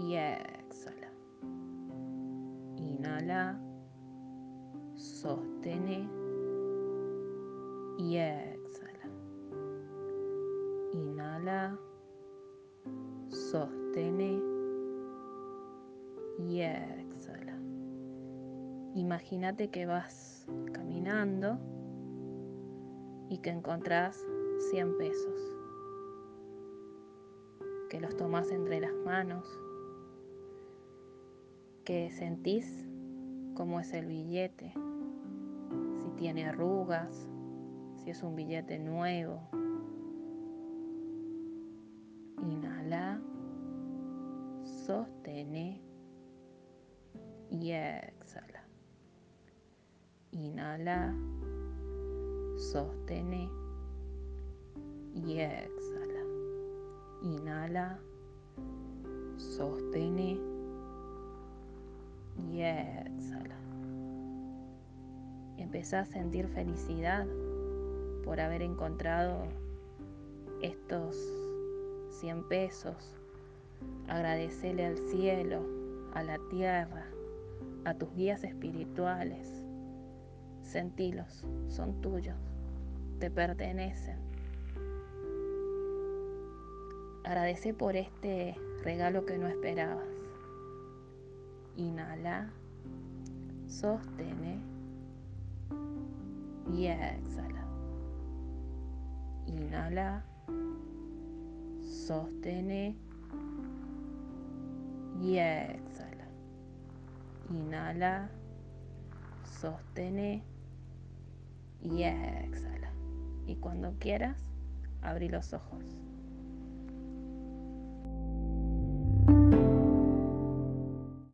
Y exhala. Inhala, sostene y exhala. Inhala, sostene y exhala. Imagínate que vas caminando y que encontrás 100 pesos que los tomas entre las manos, que sentís cómo es el billete, si tiene arrugas, si es un billete nuevo. Inhala, sostene y exhala. Inhala, sostene y exhala. Inhala, sostene y exhala. Empezá a sentir felicidad por haber encontrado estos 100 pesos. Agradecele al cielo, a la tierra, a tus guías espirituales. Sentilos, son tuyos, te pertenecen. Agradece por este regalo que no esperabas. Inhala, sostene y exhala. Inhala, sostene y exhala. Inhala, sostene y exhala. Y cuando quieras, abrí los ojos.